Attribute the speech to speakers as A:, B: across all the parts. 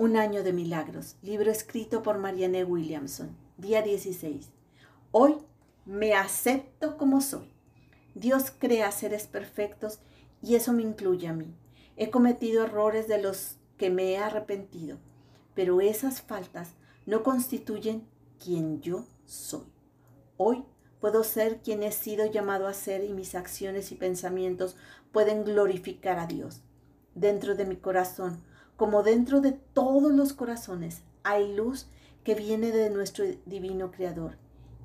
A: Un año de milagros, libro escrito por Marianne Williamson, día 16. Hoy me acepto como soy. Dios crea seres perfectos y eso me incluye a mí. He cometido errores de los que me he arrepentido, pero esas faltas no constituyen quien yo soy. Hoy puedo ser quien he sido llamado a ser y mis acciones y pensamientos pueden glorificar a Dios. Dentro de mi corazón como dentro de todos los corazones hay luz que viene de nuestro divino Creador.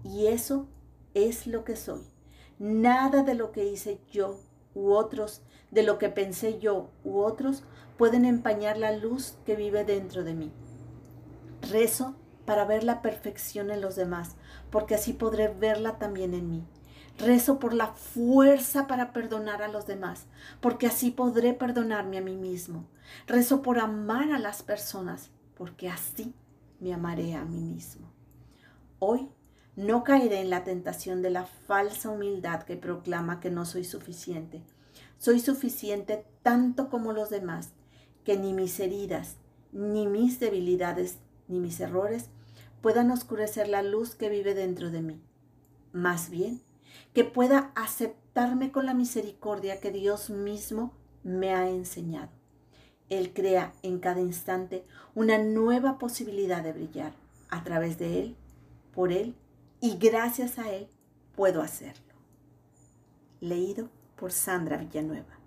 A: Y eso es lo que soy. Nada de lo que hice yo u otros, de lo que pensé yo u otros, pueden empañar la luz que vive dentro de mí. Rezo para ver la perfección en los demás, porque así podré verla también en mí. Rezo por la fuerza para perdonar a los demás, porque así podré perdonarme a mí mismo. Rezo por amar a las personas, porque así me amaré a mí mismo. Hoy no caeré en la tentación de la falsa humildad que proclama que no soy suficiente. Soy suficiente tanto como los demás, que ni mis heridas, ni mis debilidades, ni mis errores puedan oscurecer la luz que vive dentro de mí. Más bien, que pueda aceptarme con la misericordia que Dios mismo me ha enseñado. Él crea en cada instante una nueva posibilidad de brillar. A través de Él, por Él y gracias a Él puedo hacerlo. Leído por Sandra Villanueva.